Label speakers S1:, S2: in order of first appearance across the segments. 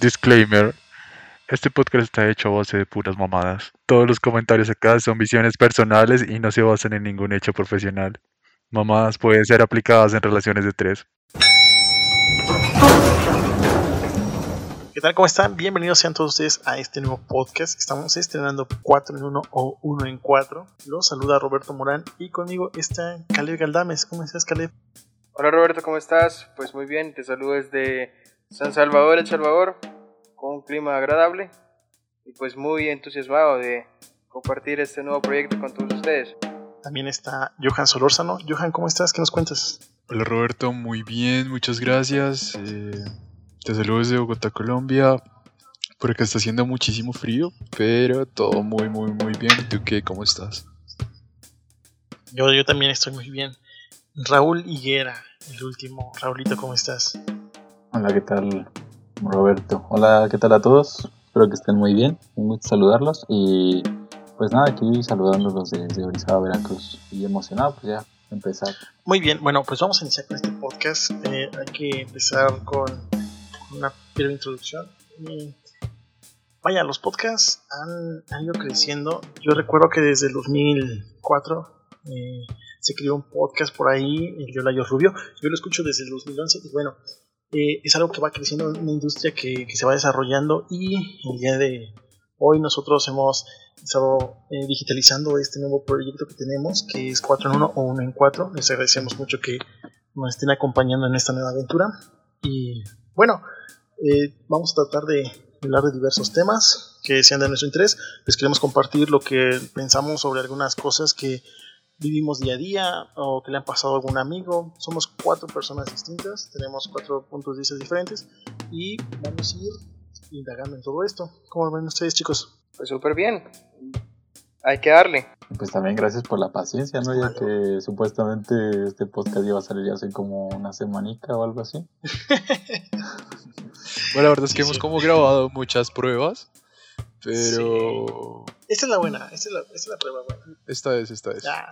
S1: Disclaimer. Este podcast está hecho a base de puras mamadas. Todos los comentarios acá son visiones personales y no se basan en ningún hecho profesional. Mamadas pueden ser aplicadas en relaciones de tres.
S2: ¿Qué tal? ¿Cómo están? Bienvenidos sean todos ustedes a este nuevo podcast. Estamos estrenando 4 en 1 o 1 en 4. Los saluda Roberto Morán y conmigo está Caleb Galdames. ¿Cómo estás, Caleb?
S3: Hola Roberto, ¿cómo estás? Pues muy bien, te saludo desde San Salvador, El Salvador, con un clima agradable y pues muy entusiasmado de compartir este nuevo proyecto con todos ustedes.
S2: También está Johan Solórzano. Johan, ¿cómo estás? ¿Qué nos cuentas?
S1: Hola Roberto, muy bien, muchas gracias. Eh, te saludo desde Bogotá, Colombia. Por acá está haciendo muchísimo frío, pero todo muy, muy, muy bien. ¿Tú qué? ¿Cómo estás?
S2: Yo, yo también estoy muy bien. Raúl Higuera, el último. Raulito, ¿cómo estás?
S4: Hola, ¿qué tal, Roberto? Hola, ¿qué tal a todos? Espero que estén muy bien. Un gusto saludarlos. Y pues nada, aquí saludándolos desde Orizaba, Veracruz. Y emocionado, pues ya, empezar.
S2: Muy bien, bueno, pues vamos a iniciar con este podcast. Eh, hay que empezar con una breve introducción. Vaya, los podcasts han, ido creciendo. Yo recuerdo que desde el 2004 eh, se creó un podcast por ahí, el Yolayo Rubio. Yo lo escucho desde el 2011 y bueno, eh, es algo que va creciendo en una industria que, que, se va desarrollando y el día de hoy nosotros hemos estado eh, digitalizando este nuevo proyecto que tenemos, que es 4 en 1 o 1 en 4. Les agradecemos mucho que nos estén acompañando en esta nueva aventura. Y bueno, eh, vamos a tratar de hablar de diversos temas que sean de nuestro interés. Les queremos compartir lo que pensamos sobre algunas cosas que vivimos día a día o que le han pasado a algún amigo. Somos cuatro personas distintas, tenemos cuatro puntos de vista diferentes y vamos a ir indagando en todo esto. ¿Cómo ven ustedes, chicos?
S3: Pues súper bien. Hay que darle.
S4: Pues también gracias por la paciencia, ¿no? Ya que supuestamente este podcast iba a salir ya hace como una semanica o algo así.
S1: bueno, la verdad es que sí, hemos sí. como grabado muchas pruebas. Pero.
S2: Sí. Esta es la buena, esta es la, esta es la prueba buena.
S1: Esta es, esta es.
S2: Ah.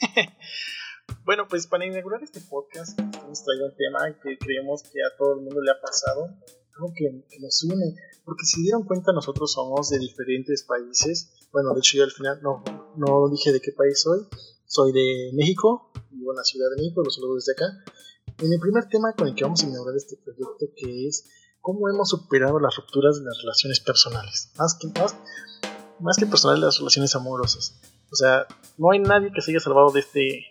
S2: bueno, pues para inaugurar este podcast, hemos traído un tema que creemos que a todo el mundo le ha pasado, algo que, que nos une. Porque si dieron cuenta, nosotros somos de diferentes países. Bueno, de hecho, yo al final no, no dije de qué país soy. Soy de México, vivo en la Ciudad de México, lo saludo desde acá. En el primer tema con el que vamos a inaugurar este proyecto, que es cómo hemos superado las rupturas de las relaciones personales. Más que, más, más que personales, las relaciones amorosas. O sea, no hay nadie que se haya salvado de, este,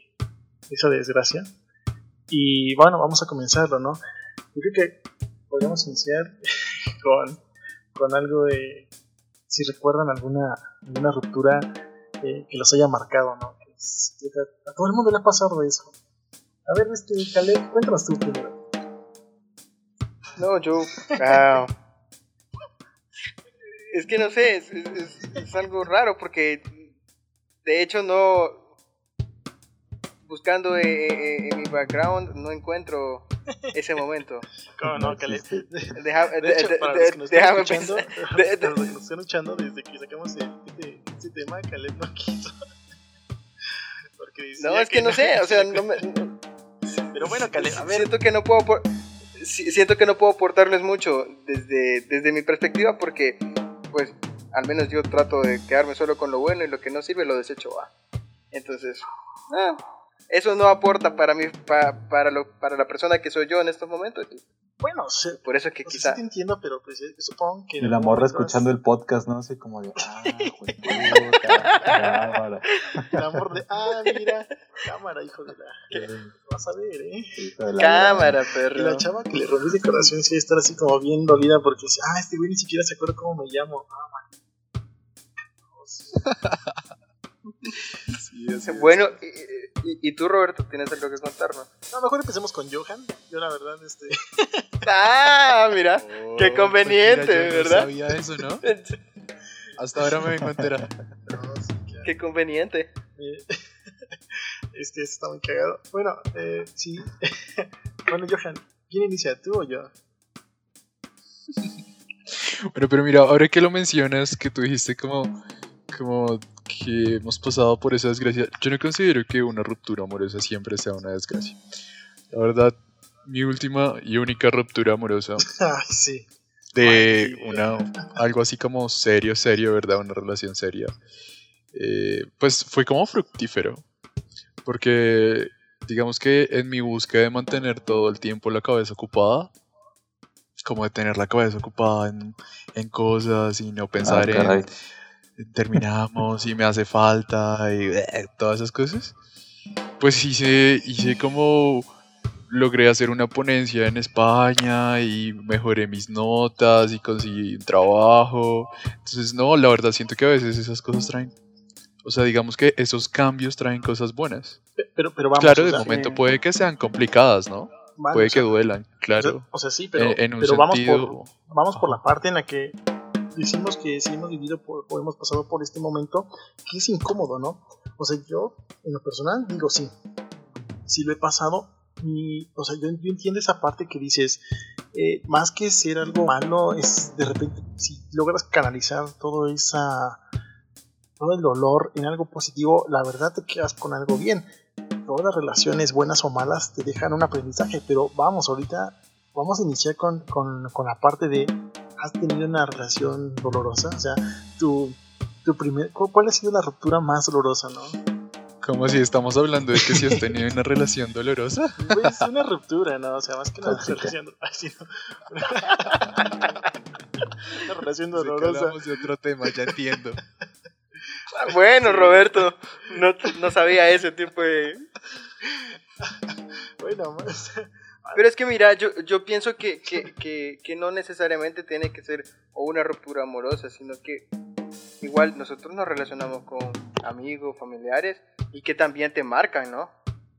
S2: esa desgracia. Y bueno, vamos a comenzarlo, ¿no? Yo creo que podríamos iniciar con, con algo de. Si recuerdan alguna, alguna ruptura eh, que los haya marcado, ¿no? A todo el mundo le ha pasado eso. A ver, este, Caleb, cuéntanos tú primero.
S3: No, yo. Uh, es que no sé, es, es, es, algo raro porque de hecho no. Buscando en, en, en mi background no encuentro ese momento.
S2: ¿Cómo no, Caleb?
S3: Deja,
S2: de hecho, para de, los que nos están escuchando, de, para los que nos están escuchando, desde que sacamos este, este tema, Caleb no quiso.
S3: Porque no, es que, que no sé, o sea, no me. No,
S2: pero bueno, Caleb, a ver.
S3: Siento que no puedo. Por, siento que no puedo aportarles mucho desde, desde mi perspectiva porque, pues, al menos yo trato de quedarme solo con lo bueno y lo que no sirve lo desecho va. Entonces, ah, eso no aporta para mí, para, para, lo, para la persona que soy yo en estos momentos.
S2: Bueno, sí,
S3: por eso que
S2: no
S3: quizá.
S2: Si te entiendo, pero pues eh, supongo que.
S4: El amor escuchando el podcast, ¿no? Así como de. Ah, puta, cámara.
S2: El amor de. Ah, mira. Cámara, hijo de la. ¿Qué? Vas a ver, ¿eh?
S3: Cámara, perro.
S2: Y la chava que le rompí de corazón sí estar así como bien dolida porque dice, ah, este güey ni siquiera se acuerda cómo me llamo. Ah,
S3: sí, bueno, y, y, y, tú, Roberto, tienes algo que contarnos.
S2: No, mejor empecemos con Johan. Yo, la verdad, este.
S3: ah, mira, oh, qué conveniente,
S1: pues mira,
S3: ¿verdad?
S1: No sabía eso, ¿no? Hasta ahora me vengo a enterar.
S2: No, sí, claro.
S3: Qué conveniente.
S2: Eh, es que está muy cagado. Bueno, eh, sí. bueno, Johan, ¿quién inicia, tú o yo?
S1: Bueno, pero mira, ahora que lo mencionas, que tú dijiste como, como que hemos pasado por esa desgracia, yo no considero que una ruptura amorosa siempre sea una desgracia. La verdad, mi última y única ruptura amorosa
S2: Ay, sí.
S5: de una algo así como serio, serio, ¿verdad? Una relación seria. eh, pues fue como fructífero. Porque digamos que en mi búsqueda de mantener todo el tiempo la cabeza ocupada, como de tener la cabeza ocupada en, en cosas y no
S4: Ah,
S5: pensar en,
S4: caray.
S5: en terminamos y me hace falta y eh, todas esas cosas, pues hice, hice como logré hacer una ponencia en España y mejoré mis notas y conseguí un trabajo. Entonces, no, la verdad siento que a veces esas cosas traen, o sea, digamos que esos cambios traen cosas buenas.
S2: Pe- Pero, pero vamos.
S5: claro,
S2: o
S5: de
S2: sea,
S5: momento
S2: eh,
S5: puede que sean complicadas, ¿no?
S2: vale,
S5: puede
S2: o sea,
S5: que duelan,
S2: o
S5: claro.
S2: O sea, sí, pero,
S5: en, en un
S2: pero vamos,
S5: sentido...
S2: por, vamos por la parte en la que decimos que sí hemos vivido por, o hemos pasado por este momento que es incómodo, ¿no? O sea, yo, en lo personal, digo sí. Sí lo he pasado. Y, o sea, yo, entiendo esa parte que dices, eh, más que ser algo malo, es de repente, si logras canalizar todo esa todo el dolor en algo positivo, la verdad te quedas con algo bien. Todas las relaciones, buenas o malas, te dejan un aprendizaje, pero vamos, ahorita vamos a iniciar con, con, con la parte de, ¿has tenido una relación dolorosa? O sea, tu, tu primer, ¿cu- ¿cuál ha sido la ruptura más dolorosa, no?
S5: Como si estamos hablando de que si has tenido una relación dolorosa.
S2: Pues una ruptura, ¿no? O sea, más que una relación, no. una relación dolorosa.
S5: hablamos de otro tema, ya entiendo.
S3: Ah, Bueno, Roberto, no, no sabía ese tipo de...
S2: Bueno, más-
S3: Pero es que mira, yo, yo pienso que, que, que, que no necesariamente tiene que ser o una ruptura amorosa, sino que igual nosotros nos relacionamos con amigos, familiares y que también te marcan, ¿no?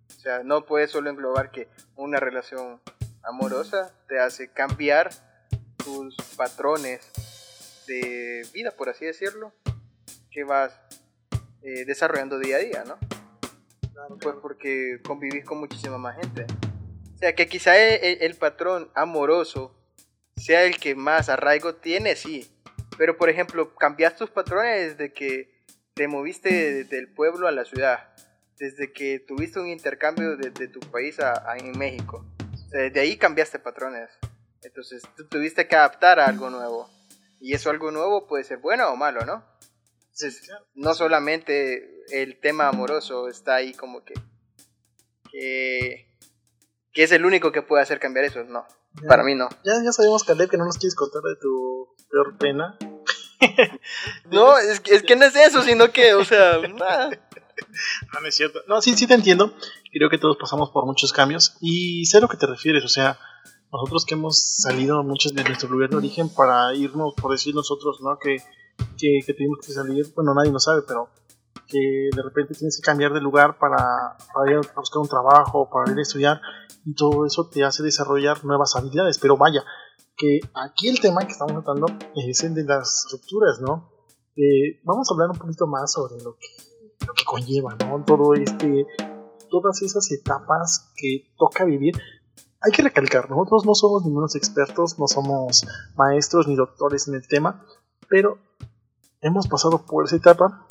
S3: O sea, no puedes solo englobar que una relación amorosa te hace cambiar tus patrones de vida, por así decirlo, que vas eh, desarrollando día a día, ¿no? Pues porque convivís con muchísima más gente. O sea, que quizá el, el- el patrón amoroso sea el que más arraigo tiene, sí. Pero, por ejemplo, cambias tus patrones desde que te moviste de- del pueblo a la ciudad. Desde que tuviste un intercambio de, de tu país a, a- en México. O sea, desde ahí cambiaste patrones. Entonces, tú tuviste que adaptar a algo nuevo. Y eso algo nuevo puede ser bueno o malo, ¿no? Entonces, no solamente el tema amoroso está ahí como que... que que es el único que puede hacer cambiar eso. No, para mí no.
S2: Ya, ya sabemos, Caleb, que no nos quieres contar de tu peor pena.
S3: No, es que, es que no es eso, sino que, o sea, nada.
S2: No, no es cierto. No, sí, sí te entiendo. Creo que todos pasamos por muchos cambios y sé a lo que te refieres. O sea, nosotros que hemos salido muchos de nuestro lugar de origen para irnos, por decir nosotros, ¿no? Que, que, que tuvimos que salir, bueno, nadie lo sabe, pero que de repente tienes que cambiar de lugar para, para ir a buscar un trabajo, para ir a estudiar y todo eso te hace desarrollar nuevas habilidades. Pero vaya, que aquí el tema que estamos tratando es el de las rupturas, ¿no? Eh, vamos a hablar un poquito más sobre lo que, lo que conlleva, ¿no? Todo este, todas esas etapas que toca vivir. Hay que recalcar, nosotros no somos ningunos expertos, no somos maestros ni doctores en el tema, pero hemos pasado por esa etapa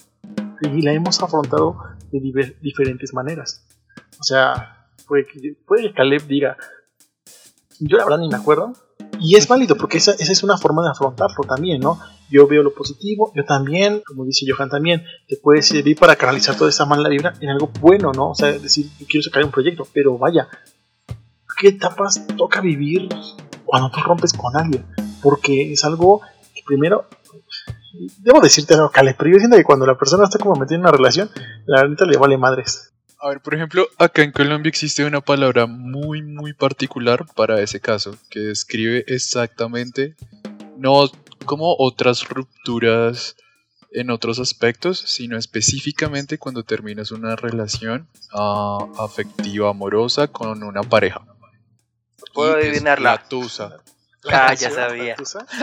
S2: y la hemos afrontado de diferentes maneras. O sea, puede que, puede que Caleb diga, yo la verdad ni me acuerdo, y es válido porque esa, esa es una forma de afrontarlo también, ¿no? Yo veo lo positivo, yo también, como dice Johan también, te puede servir para canalizar toda esa mala vibra en algo bueno, ¿no? O sea, decir, yo quiero sacar un proyecto, pero vaya, ¿qué etapas toca vivir cuando tú rompes con alguien? Porque es algo que primero, debo decirte algo, Caleb, pero yo siento que cuando la persona está como metida en una relación, la neta le vale madres.
S5: A ver, por ejemplo, acá en Colombia existe una palabra muy, muy particular para ese caso, que describe exactamente, no como otras rupturas en otros aspectos, sino específicamente cuando terminas una relación ah, afectiva, amorosa con una pareja.
S3: Puedo adivinarla.
S5: La tusa.
S3: Ah, ya sabía.
S2: ¿Tusa?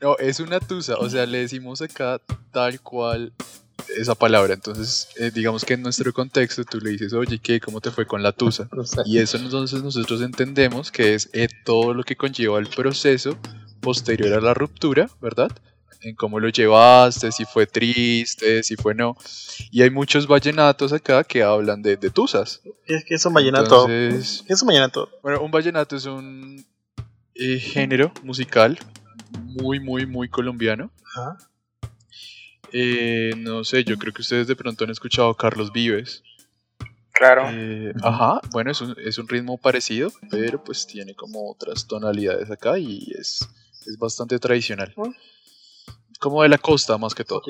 S5: No, es una tusa, o sea, le decimos acá tal cual esa palabra. Entonces, eh, digamos que en nuestro contexto tú le dices, oye, ¿qué? ¿Cómo te fue con la tusa? Y eso entonces nosotros entendemos que es eh, todo lo que conlleva el proceso posterior a la ruptura, ¿verdad? En cómo lo llevaste, si fue triste, si fue no. Y hay muchos vallenatos acá que hablan de, de tusas.
S2: ¿Qué, qué es un vallenato?
S5: Entonces,
S2: ¿Qué es un vallenato?
S5: bueno, un vallenato es un
S1: eh, género musical muy, muy, muy colombiano.
S2: Ajá.
S1: Eh, no sé, yo creo que ustedes de pronto han escuchado a Carlos Vives.
S3: Claro.
S1: Eh, ajá, bueno, es un, es un ritmo parecido, pero pues tiene como otras tonalidades acá y es, es bastante tradicional. Como de la costa más que todo.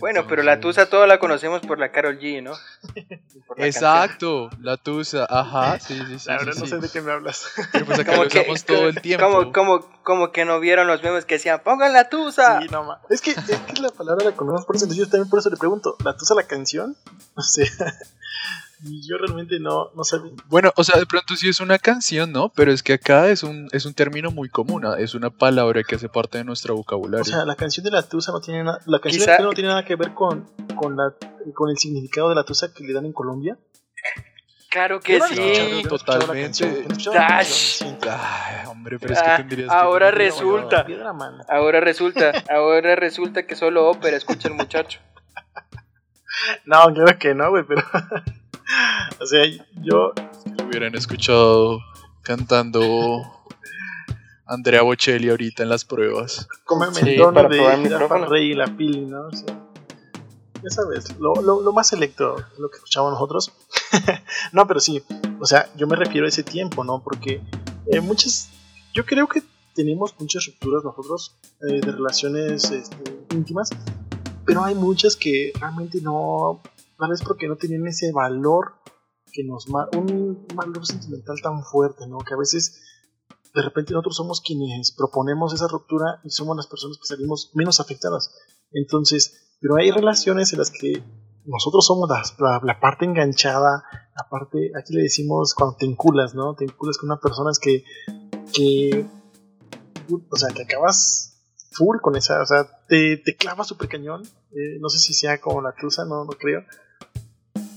S3: Bueno, pero la Tusa toda la conocemos por la Carol G, ¿no? La
S1: Exacto, la tusa, ajá, sí, sí, sí.
S2: La verdad
S1: sí,
S2: no
S1: sí.
S2: sé de qué me hablas.
S1: Pero pues acá
S3: Como
S1: lo
S3: que-
S1: usamos todo el tiempo.
S3: Como, como, como que no vieron los memes que decían, pongan la Tusa.
S2: Sí, no ma- Es que, es que la palabra la conocemos por eso, entonces yo también por eso le pregunto, ¿la tusa la canción? O sea, yo realmente no, no sabía.
S1: Bueno, o sea, de pronto sí es una canción, ¿no? Pero es que acá es un, es un término muy común, ah, es una palabra que hace parte de nuestro vocabulario.
S2: O sea, la canción de la tusa no tiene nada, la canción
S3: Quizá-
S2: de la tusa no tiene nada que ver con, con, la, con el significado de la tusa que le dan en Colombia.
S3: Claro que
S2: no
S3: sí.
S2: no
S1: totalmente.
S2: no
S3: Dash.
S1: Ay, hombre, pero es que
S3: Ah,
S1: tendrías que...
S3: ahora resulta. Ahora resulta, ahora resulta que solo ópera escucha el muchacho.
S2: No, claro que no, güey, pero. o sea, yo.
S1: Si lo hubieran escuchado cantando Andrea Bocelli ahorita en las pruebas.
S3: Sí,
S2: el tono
S3: para
S2: de Rafa. Rey y la Pili, ¿no? O sea, ya sabes, lo, lo, lo más selecto, lo que escuchamos nosotros. no, pero sí, o sea, yo me refiero a ese tiempo, ¿no? Porque eh, muchas, yo creo que tenemos muchas rupturas nosotros eh, de relaciones este, íntimas, pero hay muchas que realmente no, tal vez porque no tienen ese valor que nos un valor sentimental tan fuerte, ¿no? Que a veces de repente nosotros somos quienes proponemos esa ruptura y somos las personas que salimos menos afectadas. Entonces, pero hay relaciones en las que nosotros somos la, la- la parte enganchada, la parte, aquí le decimos cuando te enculas, ¿no? Te enculas con una persona es que, que, o sea, que acabas full con esa, o sea, te, te clavas súper cañón. Eh, no sé si sea como la cruza, no, no creo.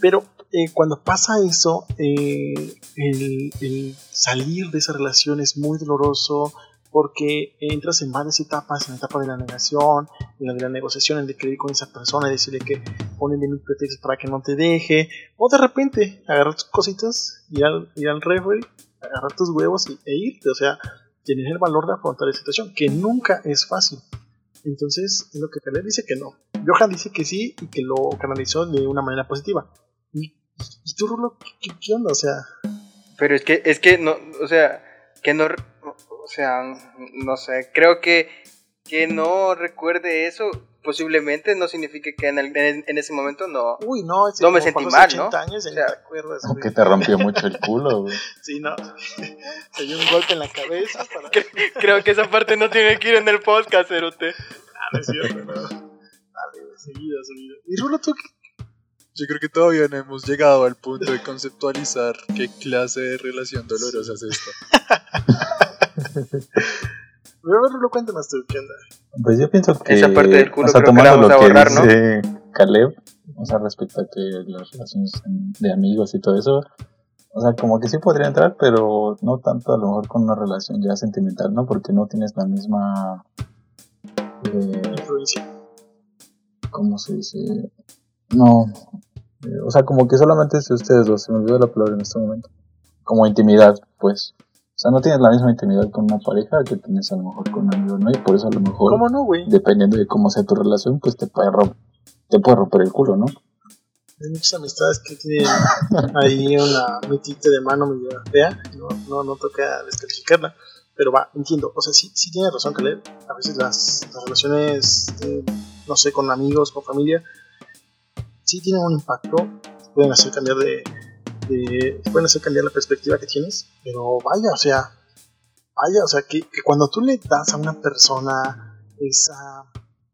S2: Pero eh, cuando pasa eso, eh, el, salir de esa relación es muy doloroso porque entras en varias etapas, en la etapa de la negación, en la de la negociación, en de querer con esa persona y decirle que ponle mil pretextos para que no te deje, o de repente agarrar tus cositas, ir al, ir al refri, agarrar tus huevos y, e irte, o sea, tener el valor de afrontar esa situación, que nunca es fácil. Entonces, es lo que Caleb dice que no. Johan dice que sí y que lo canalizó de una manera positiva. ¿Y, tú, Rulo, qué, qué onda? O sea,
S3: Pero es que, es que no, o sea, que no, o sea, no sé, creo que que no recuerde eso posiblemente no significa que en, el- en, en ese momento no.
S2: uy, no, ese
S3: No me sentí mal, ¿no?
S2: 80 años y
S3: O sea,
S2: ni te acuerdas.
S4: Que te rompió mucho el culo, güey.
S2: Sí, no. Se dio un golpe en la cabeza para.
S3: Creo que esa parte no tiene que ir en el podcast, Erote.
S2: Ah, no es cierto, no. Dale, seguido, seguido. Y Rulo, tú qué-
S1: Yo creo que todavía no hemos llegado al punto de conceptualizar qué clase de relación dolorosa es esta.
S2: A ver, Rulo, cuéntanos tú, ¿qué onda?
S4: Pues yo pienso que.
S3: Esa parte del culo
S4: o sea,
S3: creo que la
S4: tomando
S3: vamos
S4: lo
S3: a
S4: que
S3: borrar, ¿no?
S4: Caleb, o sea, respecto a que las relaciones de amigos y todo eso, o sea, como que sí podría entrar, pero no tanto a lo mejor con una relación ya sentimental, ¿no? Porque no tienes la misma. Eh,
S2: Influencia.
S4: ¿Cómo se dice? No. eh, o sea, como que solamente es de ustedes dos, se me olvidó la palabra en este momento. Como intimidad, pues. O sea, no tienes la misma intimidad con una pareja que tienes a lo mejor con un amigo, ¿no? Y por eso a lo mejor
S2: ¿Cómo no, güey?
S4: dependiendo de cómo sea tu relación, pues te puede, te puede romper el culo, ¿no?
S2: Hay muchas amistades que tienen ahí una metita de mano medio fea. No, no, no toca descalificarla. Pero va, entiendo. O sea, sí, sí tiene razón, Caleb. A veces las, las relaciones, eh, no sé, con amigos, con familia, sí tienen un impacto. Pueden hacer cambiar de, de- pueden hacer cambiar la perspectiva que tienes. Pero vaya, o sea, vaya, o sea, que, que cuando tú le das a una persona esa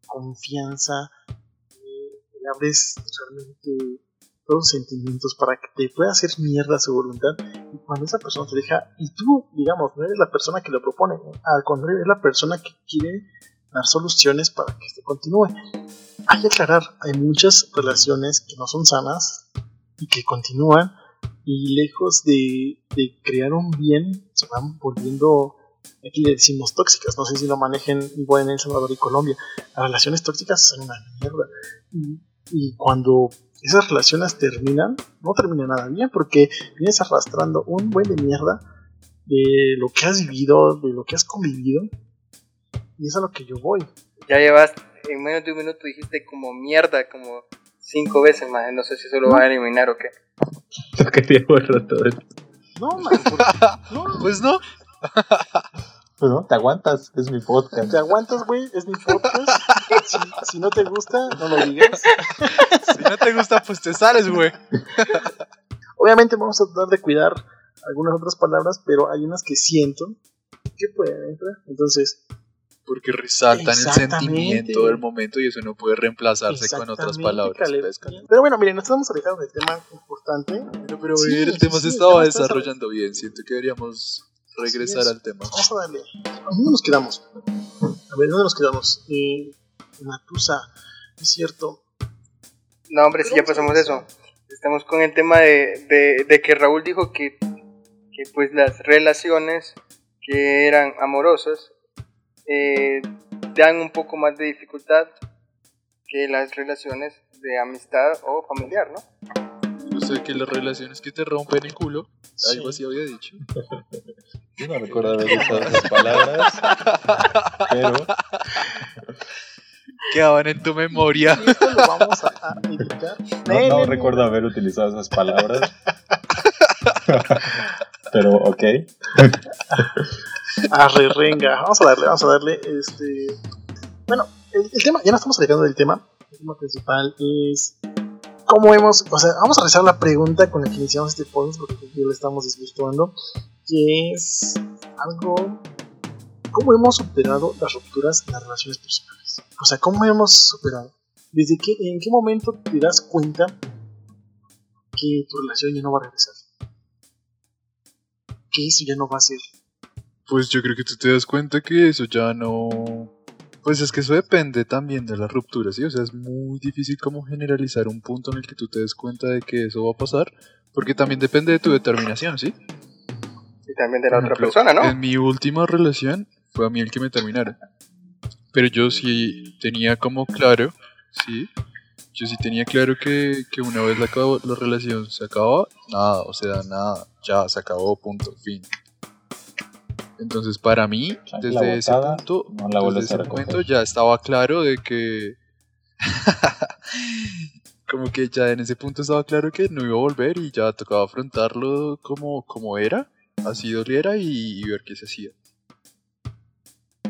S2: confianza, eh, le abres realmente todos los sentimientos para que te pueda hacer mierda su voluntad y cuando esa persona te deja y tú digamos no eres la persona que lo propone al contrario es la persona que quiere dar soluciones para que esto continúe hay que aclarar hay muchas relaciones que no son sanas y que continúan y lejos de, de crear un bien se van volviendo aquí le decimos tóxicas no sé si lo manejen igual en El Salvador y Colombia las relaciones tóxicas son una mierda y, y cuando esas relaciones terminan, no termina nada bien porque vienes arrastrando un buen de mierda de lo que has vivido, de lo que has convivido. Y es a lo que yo voy.
S3: Ya llevas, en menos de un minuto dijiste como mierda, como cinco veces, más No sé si eso lo van a eliminar o qué.
S4: Lo quería borrar todo esto.
S2: No, man, no,
S5: Pues no.
S4: Pues no, te aguantas, es mi podcast.
S2: te aguantas, güey, es mi podcast. Si, si no te gusta, no lo digas.
S5: Si no te gusta, pues te sales, güey.
S2: Obviamente vamos a tratar de cuidar algunas otras palabras, pero hay unas que siento que pueden entrar. Entonces,
S5: Porque resaltan el sentimiento del momento y eso no puede reemplazarse con otras palabras.
S2: Pero bueno, miren, nos estamos alejando del tema importante.
S5: Pero, pero
S2: Sí,
S5: el tema
S2: sí,
S5: se
S2: sí,
S5: estaba desarrollando bien. Siento que deberíamos regresar
S2: es.
S5: al tema.
S2: Vamos a darle. ¿A dónde nos quedamos? A ver, ¿dónde nos quedamos? Eh, Natusa, es cierto.
S3: No, hombre, si ya pasamos eso. Estamos con el tema de, de, de que Raúl dijo que, que pues las relaciones que eran amorosas eh, dan un poco más de dificultad que las relaciones de amistad o familiar, ¿no?
S5: O sea, que las relaciones que te rompen el culo,
S2: Sí.
S5: algo así había dicho.
S4: Yo no recuerdo haber usado esas palabras, pero
S5: Quedaban en tu memoria.
S2: Esto lo vamos a,
S4: no, no recuerdo haber utilizado esas palabras. pero ok.
S2: Arre, renga. Vamos a darle, vamos a darle. Este. Bueno, el, el tema, ya no estamos alejando del tema. El tema principal es. ¿Cómo hemos.? O sea, vamos a realizar la pregunta con la que iniciamos este podcast, porque ya lo estamos desvirtuando. Que es algo. ¿Cómo hemos superado las rupturas en las relaciones personales? O sea, ¿cómo hemos superado? ¿Desde qué, en qué momento te das cuenta que tu relación ya no va a regresar? Que eso ya no va a ser.
S5: Pues yo creo que tú te das cuenta que eso ya no... Pues es que eso depende también de la ruptura, ¿sí? O sea, es muy difícil como generalizar un punto en el que tú te des cuenta de que eso va a pasar, porque también depende de tu determinación, ¿sí?
S3: Y también de la
S5: Por
S3: otra
S5: ejemplo,
S3: persona, ¿no?
S5: En mi última relación fue a mí el que me terminaron. Pero yo sí tenía como claro, sí, yo sí tenía claro que, que una vez la, la relación se acaba, nada, o sea, nada, ya se acabó, punto, fin. Entonces para mí, desde ese
S4: botada,
S5: punto,
S4: no la
S5: desde ese momento ya estaba claro de que... como que ya en ese punto estaba claro que no iba a volver y ya tocaba afrontarlo como, como era así doliera y, y ver qué se hacía.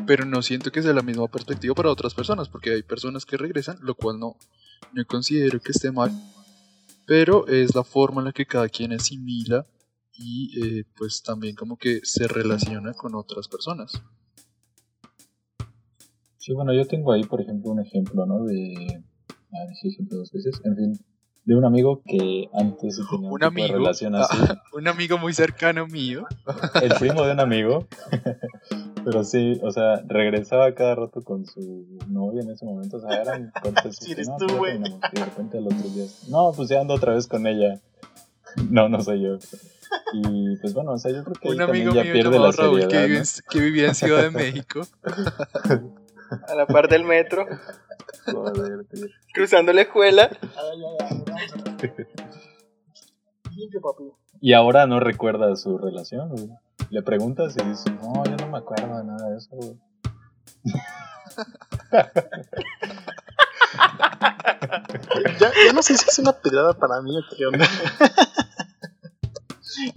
S5: Pero no siento que sea la misma perspectiva para otras personas, porque hay personas que regresan, lo cual no, no considero que esté mal, pero es la forma en la que cada quien asimila y eh, pues también como que se relaciona con otras personas.
S4: Sí, bueno, yo tengo ahí, por ejemplo, un ejemplo, ¿no? De. A ver ejemplo dos veces. En fin, de un amigo que antes tenía un,
S5: Un
S4: tipo
S5: amigo,
S4: de relación así.
S5: un amigo muy cercano mío,
S4: El primo de un amigo. Pero sí, o sea, regresaba cada rato con su novia en ese momento. O sea, eran cortes.
S2: Sí, eres
S4: no,
S2: tú,
S4: pues ya
S2: güey.
S4: Y de repente. No, pues ya ando otra vez con ella. No, no soy yo. Y pues bueno, o sea, yo creo que ahí
S5: un
S4: también
S5: amigo
S4: ya
S5: mío
S4: pierde la
S5: Raúl
S4: seriedad.
S5: que, vive
S4: ¿no?
S5: en- que vivía en Ciudad de México.
S3: A la par del metro,
S4: Joder, tío.
S3: cruzando la escuela.
S2: Ay, ay, ay.
S4: Y ahora no recuerda su relación, güey. Le preguntas y dice, no, yo no me acuerdo de nada de eso, güey.
S2: Ya, ya no sé si es una pedrada para mí o qué onda.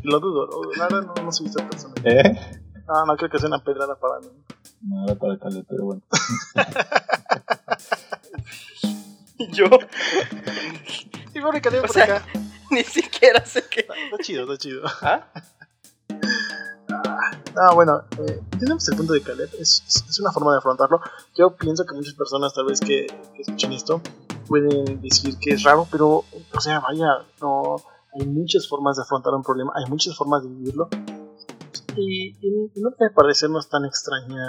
S2: lo dudo, verdad no, no soy esa persona.
S4: ¿Eh?
S2: No, no creo que sea una pedrada para mí.
S4: No era para Caleb, pero bueno.
S3: Y yo
S2: Y y Caleb
S3: O
S2: por
S3: sea-
S2: acá.
S3: ni siquiera sé qué.
S2: Está, está chido, está chido.
S3: ¿Ah?
S2: Ah, bueno, eh, entendemos el punto de Caleb. Es, es- es una forma de afrontarlo. Yo pienso que muchas personas, tal vez que, que escuchen esto, pueden decir que es raro, pero, o sea, vaya, no. Hay muchas formas de afrontar un problema, hay muchas formas de vivirlo. Y, y no debe parecernos tan extraña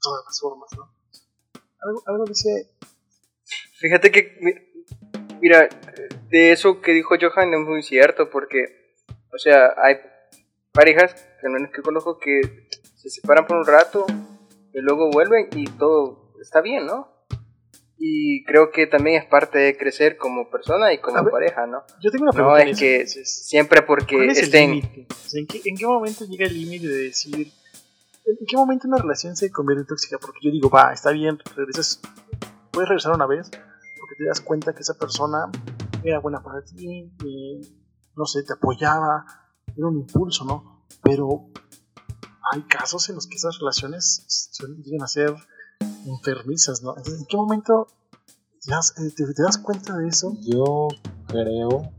S2: todas las formas, ¿no? Algo, algo dice.
S3: Fíjate que, mi- mira, de eso que dijo Johan es muy cierto, porque, o sea, hay parejas, que no es que conozco, que se separan por un rato y luego vuelven y todo está bien, ¿no? Y creo que también es parte de crecer como persona y como
S2: ver,
S3: pareja, ¿no?
S2: Yo tengo una
S3: No
S2: pregunta. en
S3: es que
S2: entonces.
S3: siempre porque
S2: ¿Cuál es
S3: estén...
S2: límite? O sea, ¿en, qué, en qué momento llega el límite de decir, en qué momento una relación se convierte en tóxica? Porque yo digo, va, está bien, regresas, puedes regresar una vez, porque te das cuenta que esa persona era buena para ti, eh, no sé, te apoyaba, era un impulso, ¿no? Pero hay casos en los que esas relaciones llegan a ser enfermizas, ¿no? Entonces, ¿en qué momento te das, eh, te- te das cuenta de eso?
S4: Yo creo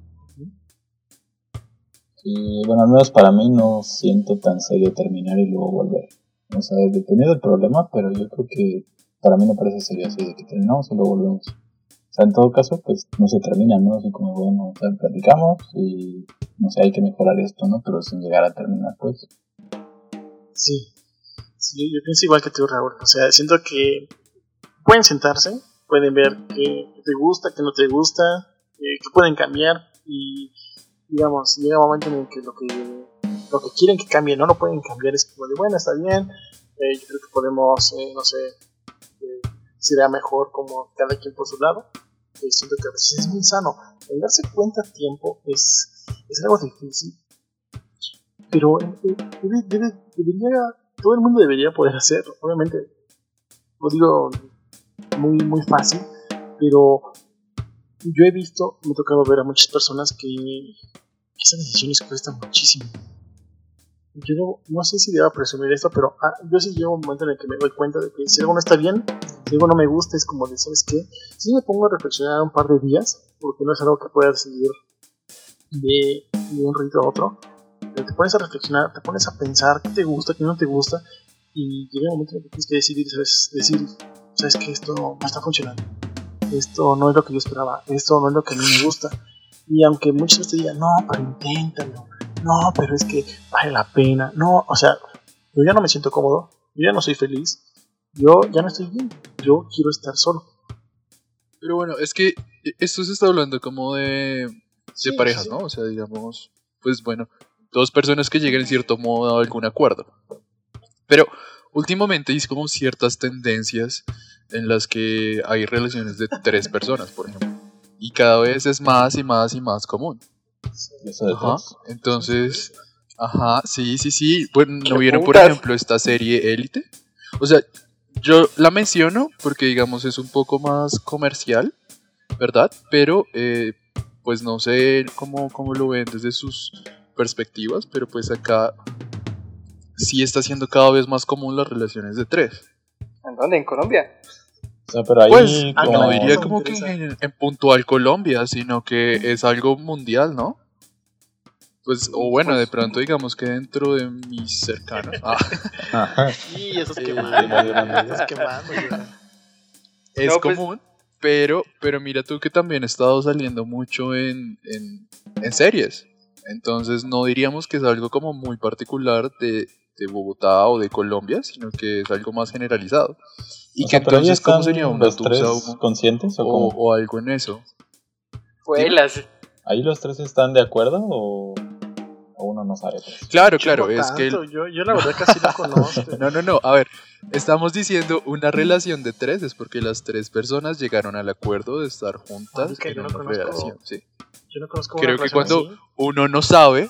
S4: que, bueno, al menos para mí no siento tan serio terminar y luego volver. O sea, dependiendo del problema, pero yo creo que para mí no parece serio así de que terminamos y luego volvemos. O sea, en todo caso, pues no se termina, ¿no? Así como, bueno, o sea, platicamos y no sé, hay que mejorar esto, ¿no? Pero sin llegar a terminar, pues.
S2: Sí. Sí, yo, pienso igual que tú, Raúl. O sea, siento que pueden sentarse, pueden ver qué te gusta, qué no te gusta, eh, qué pueden cambiar y, digamos, llega un momento en el que lo que, lo que quieren que cambie no lo pueden cambiar. Es como de, bueno, está bien, eh, yo creo que podemos, eh, no sé, eh, sería mejor como cada quien por su lado. Eh, siento que a veces es muy sano. El darse cuenta a tiempo es, es algo difícil, pero eh, debe- debe- debería, todo el mundo debería poder hacerlo. Obviamente, lo digo muy, muy fácil, pero yo he visto, me ha tocado ver a muchas personas que esas decisiones cuestan muchísimo. Yo no, sé si deba presumir esto, pero ah, yo sí llego a un momento en el que me doy cuenta de que si algo no está bien, si algo no me gusta, es como de, ¿sabes qué? Si me pongo a reflexionar un par de días, porque no es algo que pueda decidir de, de un rito a otro, te pones a reflexionar, te pones a pensar qué te gusta, qué no te gusta, y llega un momento en el que tienes que decidir, ¿sabes? Decir, ¿sabes que Esto no está funcionando. Esto no es lo que yo esperaba, esto no es lo que a mí me gusta. Y aunque muchas veces te digan, no, pero inténtalo, no, pero es que vale la pena, no, o sea, yo ya no me siento cómodo, yo ya no soy feliz, yo ya no estoy bien, yo quiero estar solo.
S5: Pero bueno, es que esto se está hablando como de, de
S2: Sí,
S5: parejas,
S2: sí.
S5: ¿no? O sea, digamos, pues bueno, dos personas que lleguen en cierto modo a algún acuerdo. Pero últimamente hay como ciertas tendencias en las que hay relaciones de tres personas, por ejemplo. Y cada vez es más y más y más común. Ajá. Entonces, ajá, sí, sí, sí. Bueno,
S3: ¿Qué
S5: ¿no vieron, por ejemplo, esta serie Élite? O sea, yo la menciono porque, digamos, es un poco más comercial, ¿verdad? Pero, eh, pues no sé cómo, cómo lo ven desde sus perspectivas, pero pues acá sí está siendo cada vez más común las relaciones de tres.
S3: ¿En dónde? ¿En Colombia?
S4: O sea, pero ahí
S5: Pues,
S4: como-
S5: no diría como que en, en puntual Colombia, sino que es algo mundial, ¿no? Pues, o bueno, de pronto digamos que dentro de mis cercanos. Ah,
S4: Ajá.
S2: Y eso es
S5: Eh,
S2: quemando, es quemando.
S5: es
S3: No, pues-
S5: común, pero, pero mira tú que también he estado saliendo mucho en, en, en series. Entonces no diríamos que es algo como muy particular de, de Bogotá o de Colombia, sino que es algo más generalizado. Y
S4: O
S5: que
S4: sea,
S5: entonces, ¿cómo sería una
S4: los tres
S5: o,
S4: conscientes o,
S5: o, algo en eso?
S3: Vuelas.
S4: ¿Ahí los tres están de acuerdo o, o uno no sabe? pues?
S5: Claro,
S2: Yo
S5: claro,
S2: no
S5: es que... el-
S2: tanto, yo, yo la verdad casi no conozco.
S5: No, no, no. A ver, estamos diciendo una relación de tres es porque las tres personas llegaron al acuerdo de estar juntas
S2: Marica,
S5: en
S2: yo no
S5: una
S2: conozco-
S5: relación. Sí.
S2: Yo no conozco
S5: Creo
S2: una
S5: que cuando-
S2: así.
S5: Uno no sabe,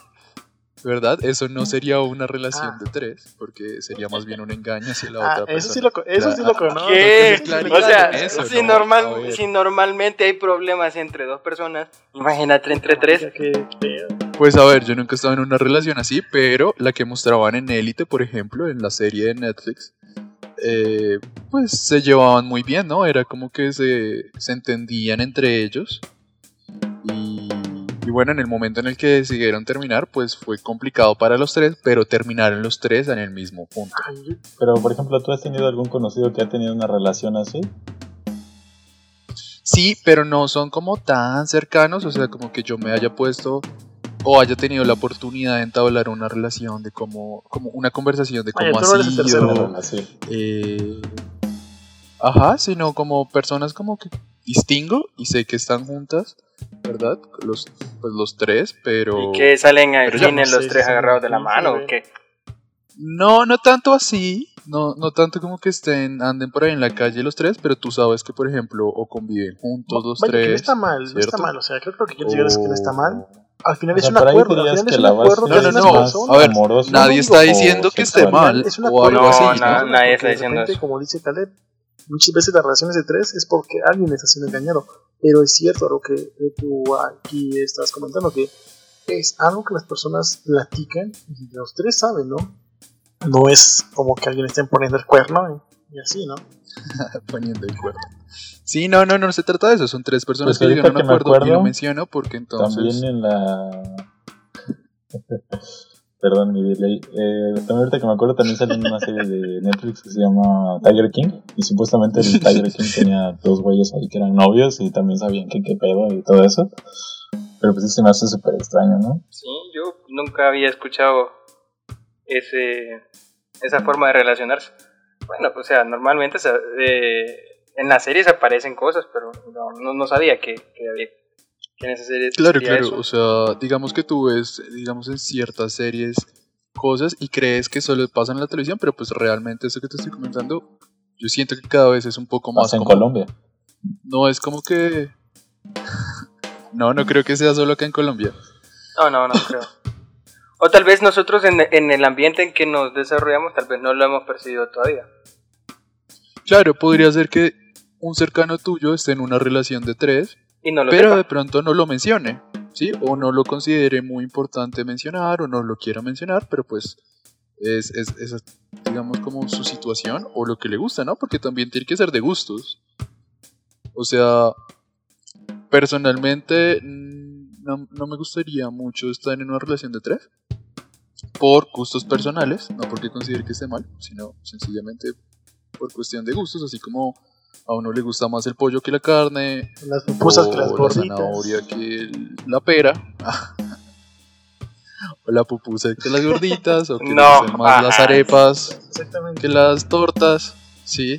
S5: ¿verdad? Eso no sería una relación
S2: Ah.
S5: de tres, porque sería más bien un engaño hacia la
S2: Ah,
S5: otra persona.
S2: eso sí lo, eso sí lo conozco.
S3: ¿Qué?
S5: Claro,
S3: O sea,
S5: eso,
S3: si,
S5: ¿no?
S3: normal,
S5: A ver.
S3: si normalmente hay problemas entre dos personas, imagínate entre tres.
S2: Qué pedo.
S5: Pues a ver, yo nunca he estado en una relación así, pero la que mostraban en Élite, por ejemplo, en la serie de Netflix, eh, pues se llevaban muy bien, ¿no? Era como que se, se entendían entre ellos. Y, bueno, en el momento en el que decidieron terminar, pues fue complicado para los tres, pero terminaron los tres en el mismo punto.
S4: Pero, por ejemplo, ¿tú has tenido algún conocido que ha tenido una relación así?
S5: Sí, pero no son como tan cercanos, o sea, como que yo me haya puesto o haya tenido la oportunidad de entablar una relación de como, como una conversación de cómo
S2: tú
S5: ha sido,
S4: relación.
S5: eh, ajá, sino como personas como que distingo y sé que están juntas, ¿verdad? Los, pues los tres, pero...
S3: Y que salen al cine
S2: no
S3: los
S2: sé
S3: tres agarrados de la mano o qué.
S5: No, no tanto así, no, no tanto como que estén, anden por ahí en la calle los tres, pero tú sabes que, por ejemplo, o conviven juntos los
S2: Vaya, que no
S5: tres.
S2: está mal, no está
S5: ¿cierto?
S2: mal. O sea, creo que lo que quiero llegar es que no está mal. Al final
S4: O
S2: es
S4: sea,
S2: un
S4: por ahí
S2: acuerdo. Al final es
S4: la
S2: un acuerdo
S5: No, no, no, a ver,
S4: amoroso,
S5: nadie está
S2: digo
S5: diciendo que esté mal
S2: Es un
S5: o
S2: acuerdo
S5: algo
S3: No,
S5: así,
S3: no,
S5: ¿no?
S3: nadie está diciendo
S2: repente,
S3: eso.
S2: Como dice Caleb, muchas veces las relaciones de tres es porque alguien está siendo engañado. Pero es cierto lo que tú aquí estás comentando, que es algo que las personas platican y los tres saben, ¿no? No es como que alguien esté poniendo el cuerno y, y así, ¿no?
S5: Poniendo el cuerno. Sí, no, no, no se trata de eso. Son tres personas
S4: Pues
S5: que llegan a un acuerdo y lo menciono porque entonces.
S4: También en la. Perdón, mi delay. Eh, también ahorita que me acuerdo, también salió una serie de Netflix que se llama Tiger King. Y supuestamente el Tiger King tenía dos güeyes ahí que eran novios y también sabían que qué pedo y todo eso. Pero pues sí se me hace súper extraño, ¿no?
S3: Sí, yo nunca había escuchado ese, esa forma de relacionarse. Bueno, pues, o sea, normalmente eh, en las series aparecen cosas, pero no, no, no sabía que, que, había, que en esa serie
S5: Claro, claro.
S3: eso.
S5: O sea, digamos que tú ves, digamos, en ciertas series cosas y crees que solo pasan en la televisión, pero pues realmente eso que te estoy comentando, yo siento que cada vez es un poco más
S4: Pasa en
S5: como-
S4: Colombia.
S5: No es como que. No, no creo que sea solo acá en Colombia.
S3: No, no, no creo. O tal vez nosotros en, en el ambiente en que nos desarrollamos, tal vez no lo hemos percibido todavía.
S5: Claro, podría ser que un cercano tuyo esté en una relación de tres,
S3: Y no lo
S5: pero
S3: sepa.
S5: de pronto no lo mencione, ¿sí? O no lo considere muy importante mencionar, o no lo quiera mencionar, pero pues es, es, es, digamos, como su situación o lo que le gusta, ¿no? Porque también tiene que ser de gustos. O sea, personalmente mm, no, no me gustaría mucho estar en una relación de tres. Por gustos personales, no porque considere que esté mal, sino sencillamente por cuestión de gustos, así como a uno le gusta más el pollo que la carne,
S2: Las pupusas que las
S5: o la
S2: gorditas.
S5: zanahoria que el- la pera, o la pupusa que las gorditas, o que le
S3: No,
S5: más las arepas
S2: Exactamente.
S5: que las tortas, sí.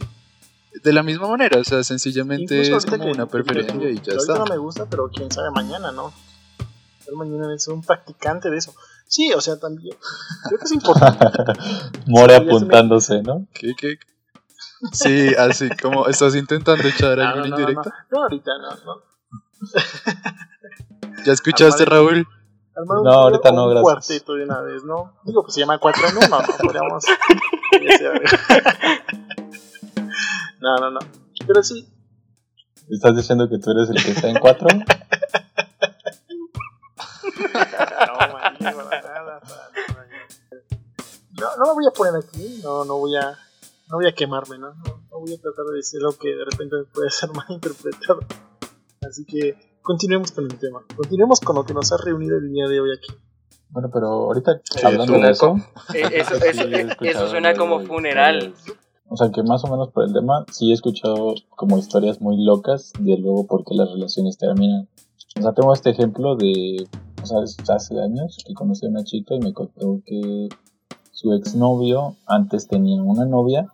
S5: De la misma manera, o sea, sencillamente es como
S2: que-
S5: una preferencia
S2: que-
S5: y ya
S2: ahorita
S5: está.
S2: no me gusta, pero quién sabe mañana, ¿no? Yo mañana es un practicante de eso. Sí, o sea, también. Creo que es importante.
S4: More
S2: me-
S4: apuntándose, ¿no?
S5: ¿Qué, qué? Sí, así como estás intentando echar
S2: No,
S5: alguna
S2: no, no, no, no, ahorita no, no.
S5: ¿Ya escuchaste,
S2: Armar-
S5: Raúl?
S2: Un
S4: No, ahorita no,
S2: un
S4: gracias.
S2: cuarteto de una vez, ¿no? Digo, pues se llama cuatro en uno, ¿no? Podríamos. no, no, no. Pero sí,
S4: ¿Estás diciendo que tú eres el que está en cuatro?
S2: no, man, no, nada. no, no me voy a poner aquí, no, no voy a, no voy a quemarme, ¿no? No, no voy a tratar de decir lo que de repente puede ser mal interpretado. Así que continuemos con el tema, continuemos con lo que nos ha reunido el día de hoy aquí.
S4: Bueno, pero ahorita hablando
S3: suena
S4: de eso,
S3: Eh, eso,
S4: Sí,
S3: eso, eh, eso suena como funeral.
S4: O sea, que más o menos por el tema, sí he escuchado como historias muy locas de luego por qué las relaciones terminan. O sea, tengo este ejemplo de, o sea, es hace años que conocí a una chica y me contó que su exnovio antes tenía una novia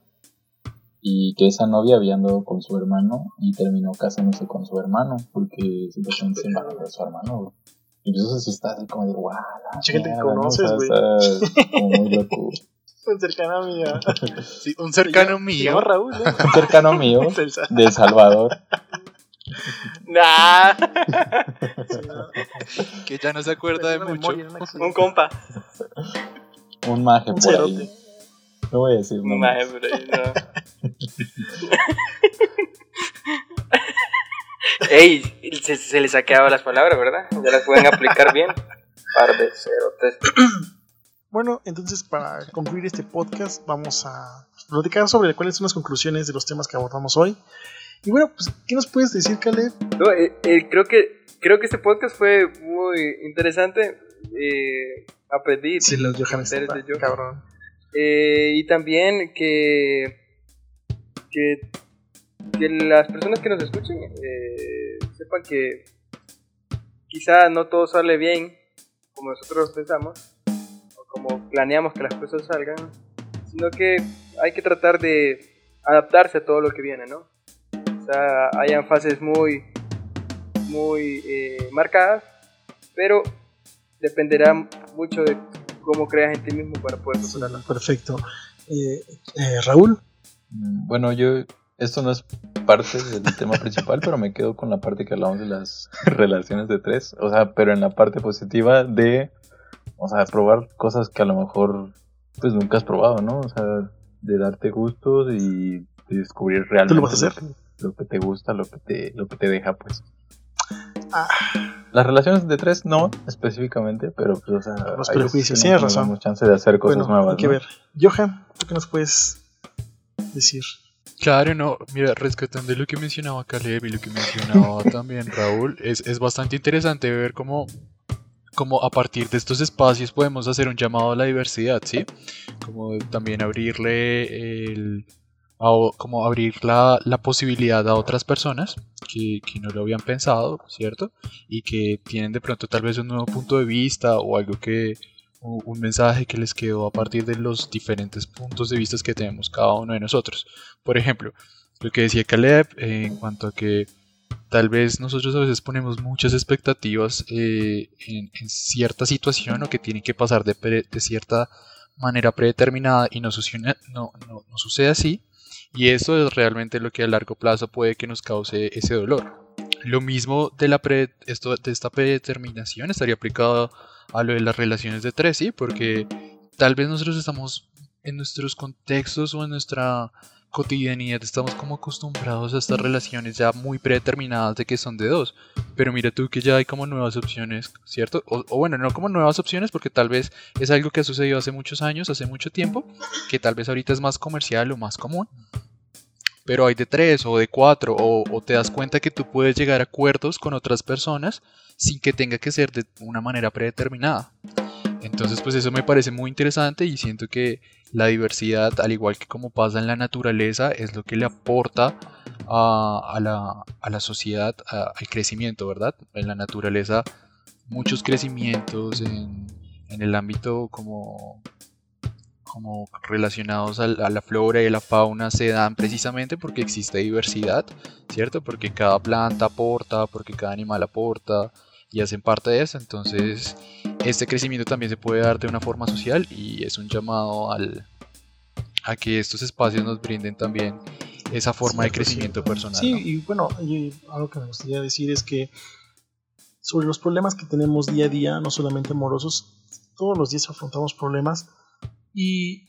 S4: y que esa novia había andado con su hermano y terminó casándose con su hermano porque supuestamente se embarazó de su hermano. güey. Y pues eso sí está así como de, guau, la
S2: Mucha gente que
S4: mierda", ¿no? O
S2: conoces,
S4: sea,
S2: güey.
S4: está como muy loco.
S2: Un cercano mío.
S5: Sí, un cercano mío.
S2: Raúl, ¿eh?
S4: Un cercano mío de El Salvador.
S3: Nah,
S2: sí, ¿no?
S5: Que ya no se acuerda de mucho.
S2: memoria, un
S3: compa.
S4: Un maje
S2: Un
S4: por ahí. No voy a decir
S3: No, pero ahí no. Ey, se, se les ha quedado las palabras, ¿verdad? Ya las pueden aplicar bien. Par de cerotes.
S2: Bueno, entonces para concluir este podcast vamos a platicar sobre cuáles son las conclusiones de los temas que abordamos hoy. Y bueno, pues, ¿qué nos puedes decir, Caleb?
S3: No, eh, eh, creo que creo que este podcast fue muy interesante. Eh, aprendí de los
S2: Johan
S3: comentarios de
S2: está
S3: Johan.
S2: cabrón.
S3: Eh, y también que, que, las personas que nos escuchen eh, sepan que quizá no todo sale bien como nosotros pensamos o como planeamos que las cosas salgan, sino que hay que tratar de adaptarse a todo lo que viene, ¿no? Sea, hayan fases muy, muy eh, marcadas, pero dependerá mucho de cómo creas en ti mismo para poder superarla.
S2: Perfecto. Eh, eh, Raúl.
S4: Mm, Bueno, yo, esto no es parte del tema principal, pero me quedo con la parte que hablamos de las relaciones de tres. O sea, pero en la parte positiva de, o sea, probar cosas que a lo mejor, pues nunca has probado, ¿no? O sea, de darte gustos y de descubrir realmente
S2: ¿Tú lo vas a hacer?
S4: que, lo que te gusta, lo que te, lo que te deja, pues.
S2: Ah,
S4: Las relaciones de tres no, específicamente, pero pues, o sea,
S2: Los prejuicios, tienes razón.
S4: chance de hacer cosas
S2: bueno,
S4: nuevas.
S2: hay que
S4: ¿no?
S2: ver. Johan, ¿tú qué nos puedes decir?
S5: Claro, no, mira, rescatando lo que mencionaba Caleb y lo que mencionaba también Raúl, es, es bastante interesante ver cómo, cómo a partir de estos espacios podemos hacer un llamado a la diversidad, ¿sí? Como también abrirle el, a como abrir la, la posibilidad a otras personas que, que no lo habían pensado, ¿cierto? Y que tienen de pronto tal vez un nuevo punto de vista o algo que, un mensaje que les quedó a partir de los diferentes puntos de vista que tenemos cada uno de nosotros. Por ejemplo, lo que decía Caleb eh, en cuanto a que tal vez nosotros a veces ponemos muchas expectativas eh, en, cierta situación o que tiene que pasar de, pre- de cierta manera predeterminada y no, no, no- no sucede así. Y eso es realmente lo que a largo plazo puede que nos cause ese dolor. Lo mismo de, la pre- esto, de esta predeterminación estaría aplicado a lo de las relaciones de tres, ¿sí? Porque tal vez nosotros estamos en nuestros contextos o en nuestra cotidianidad estamos como acostumbrados a estas relaciones ya muy predeterminadas de que son de dos. Pero mira tú que ya hay como nuevas opciones, ¿cierto? O, o bueno, no como nuevas opciones porque tal vez es algo que ha sucedido hace muchos años, hace mucho tiempo, que tal vez ahorita es más comercial o más común. Pero hay de tres o de cuatro o, o te das cuenta que tú puedes llegar a acuerdos con otras personas sin que tenga que ser de una manera predeterminada. Entonces, pues eso me parece muy interesante y siento que la diversidad, al igual que como pasa en la naturaleza, es lo que le aporta a, la, a la sociedad, al crecimiento, ¿verdad? En la naturaleza, muchos crecimientos en, en el ámbito como, como relacionados a, la flora y a la fauna se dan precisamente porque existe diversidad, ¿cierto? Porque cada planta aporta, porque cada animal aporta y hacen parte de eso. Entonces, este crecimiento también se puede dar de una forma social y es un llamado al, a que estos espacios nos brinden también esa forma de
S2: Cierto,
S5: crecimiento personal.
S2: Sí,
S5: ¿no?
S2: y bueno, y algo que me gustaría decir es que sobre los problemas que tenemos día a día, no solamente amorosos, todos los días afrontamos problemas y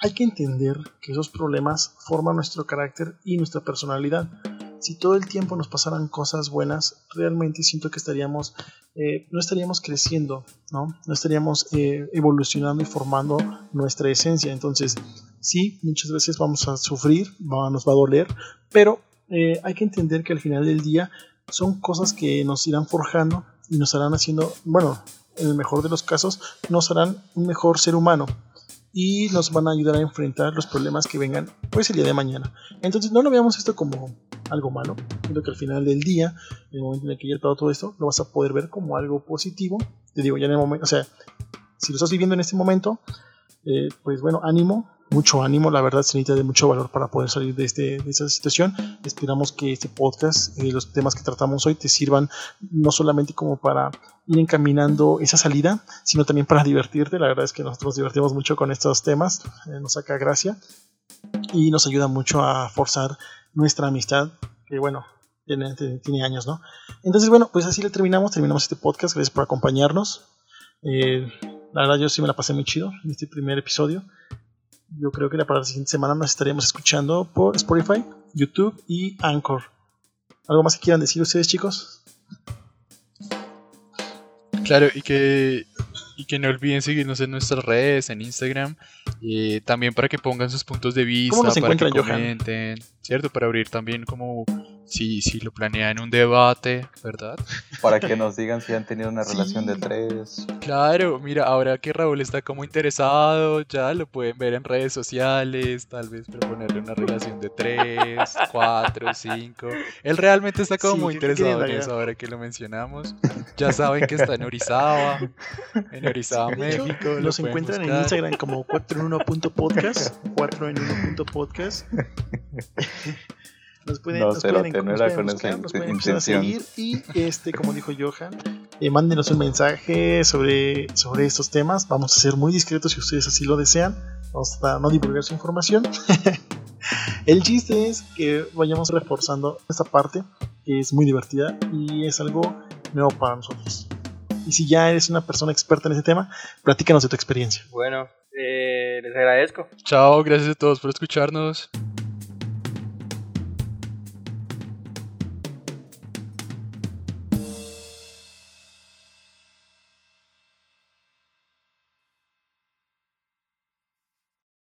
S2: hay que entender que esos problemas forman nuestro carácter y nuestra personalidad. Si todo el tiempo nos pasaran cosas buenas, realmente siento que estaríamos, eh, no estaríamos creciendo, ¿no? No estaríamos eh, evolucionando y formando nuestra esencia. Entonces, sí, muchas veces vamos a sufrir, va- nos va a doler, pero eh, hay que entender que al final del día son cosas que nos irán forjando y nos harán haciendo, bueno, en el mejor de los casos, nos harán un mejor ser humano y nos van a ayudar a enfrentar los problemas que vengan pues el día de mañana. Entonces no lo veamos esto como algo malo, creo que al final del día, en el momento en el que haya todo, todo esto, lo vas a poder ver como algo positivo. Te digo, ya en el momento, o sea, si lo estás viviendo en este momento, eh, pues bueno, ánimo, mucho ánimo, la verdad se necesita de mucho valor para poder salir de, este, de esta situación. Esperamos que este podcast, eh, los temas que tratamos hoy, te sirvan no solamente como para ir encaminando esa salida, sino también para divertirte. La verdad es que nosotros nos divertimos mucho con estos temas, eh, nos saca gracia y nos ayuda mucho a forzar nuestra amistad, que bueno, tiene, años, ¿no? Entonces, bueno, pues así le terminamos, terminamos este podcast, gracias por acompañarnos. Eh, la verdad yo sí me la pasé muy chido en este primer episodio. Yo creo que para la siguiente semana nos estaremos escuchando por Spotify, YouTube y Anchor. ¿Algo más que quieran decir ustedes, chicos?
S5: Claro, y que, y que no olviden seguirnos en nuestras redes, en Instagram, eh, también para que pongan sus puntos de vista, para que
S2: Johan?
S5: comenten, ¿cierto? Para abrir también como si, si lo planean un debate, ¿verdad?
S4: Para que nos digan si han tenido una relación de
S2: Sí.
S4: tres.
S5: Claro, mira, ahora que Raúl está como interesado, ya lo pueden ver en redes sociales, tal vez proponerle una relación de tres, cuatro, cinco. Él realmente está como
S2: Sí,
S5: muy
S2: ¿qué- qué
S5: interesado en eso ahora que lo mencionamos. Ya saben que está en Orizaba, en Orizaba,
S2: hecho,
S5: México. lo
S2: Nos
S5: pueden
S2: encuentran en. Instagram como 4 en 1.podcast. 4 en 1.podcast. Nos pueden,
S4: No,
S2: nos pueden,
S4: no
S2: nos
S4: era
S2: pueden
S4: con
S2: buscar,
S4: esa
S2: nos pueden
S4: intención.
S2: seguir y este, como dijo Johan, eh, mándenos un mensaje sobre, sobre estos temas. Vamos a ser muy discretos si ustedes así lo desean. Vamos a no divulgar su información. El chiste es que vayamos reforzando esta parte que es muy divertida y es algo nuevo para nosotros. Y si ya eres una persona experta en ese tema, platícanos de tu experiencia.
S3: Bueno, eh, les agradezco.
S5: Chao, gracias a todos por escucharnos.